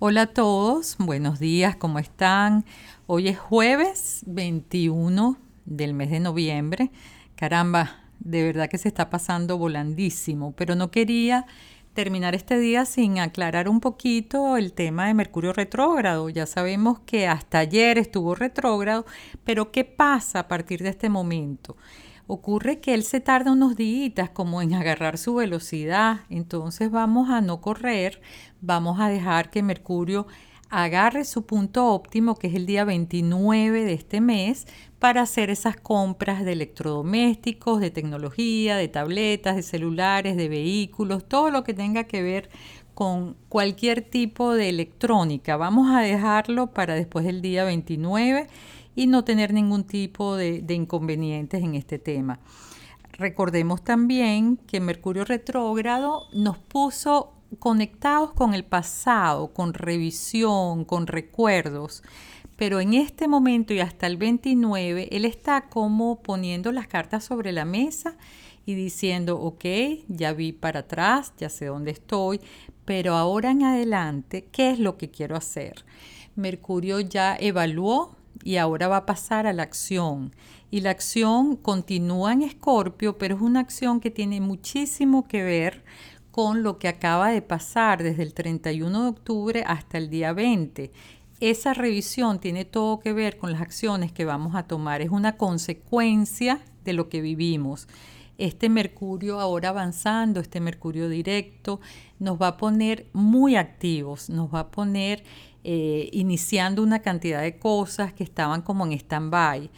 Hola a todos, buenos días, ¿cómo están? Hoy es jueves 21 del mes de noviembre. Caramba, de verdad que se está pasando volandísimo, pero no quería terminar este día sin aclarar un poquito el tema de Mercurio retrógrado. Ya sabemos que hasta ayer estuvo retrógrado, pero ¿qué pasa a partir de este momento? Ocurre que él se tarda unos días como en agarrar su velocidad, entonces vamos a no correr, vamos a dejar que Mercurio agarre su punto óptimo, que es el día 29 de este mes, para hacer esas compras de electrodomésticos, de tecnología, de tabletas, de celulares, de vehículos, todo lo que tenga que ver con cualquier tipo de electrónica. Vamos a dejarlo para después del día 29 y no tener ningún tipo de, inconvenientes en este tema. Recordemos también que Mercurio retrógrado nos puso conectados con el pasado, con revisión, con recuerdos. Pero en este momento y hasta el 29, él está como poniendo las cartas sobre la mesa y diciendo, ok, ya vi para atrás, ya sé dónde estoy, pero ahora en adelante, ¿qué es lo que quiero hacer? Mercurio ya evaluó y ahora va a pasar a la acción. Y la acción continúa en Escorpio, pero es una acción que tiene muchísimo que ver con lo que acaba de pasar desde el 31 de octubre hasta el día 20. Esa revisión tiene todo que ver con las acciones que vamos a tomar, es una consecuencia de lo que vivimos. Este Mercurio ahora avanzando, este Mercurio directo, nos va a poner muy activos, nos va a poner eh, iniciando una cantidad de cosas que estaban como en stand-by.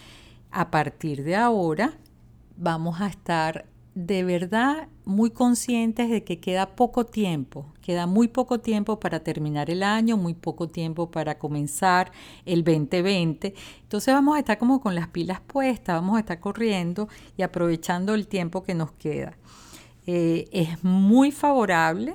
A partir de ahora vamos a estar de verdad muy conscientes de que queda poco tiempo, queda muy poco tiempo para terminar el año, muy poco tiempo para comenzar el 2020. Entonces vamos a estar como con las pilas puestas, vamos a estar corriendo y aprovechando el tiempo que nos queda. Eh, es muy favorable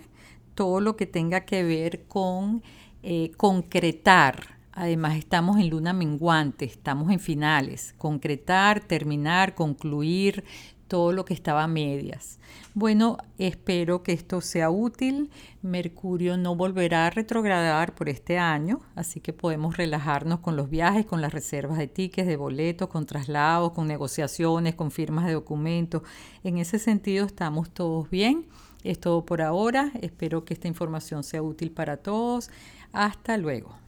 todo lo que tenga que ver con eh, concretar. Además estamos en luna menguante, estamos en finales. Concretar, terminar, concluir todo lo que estaba a medias. Bueno, espero que esto sea útil. Mercurio no volverá a retrogradar por este año, así que podemos relajarnos con los viajes, con las reservas de tickets, de boletos, con traslados, con negociaciones, con firmas de documentos. En ese sentido estamos todos bien. Es todo por ahora. Espero que esta información sea útil para todos. Hasta luego.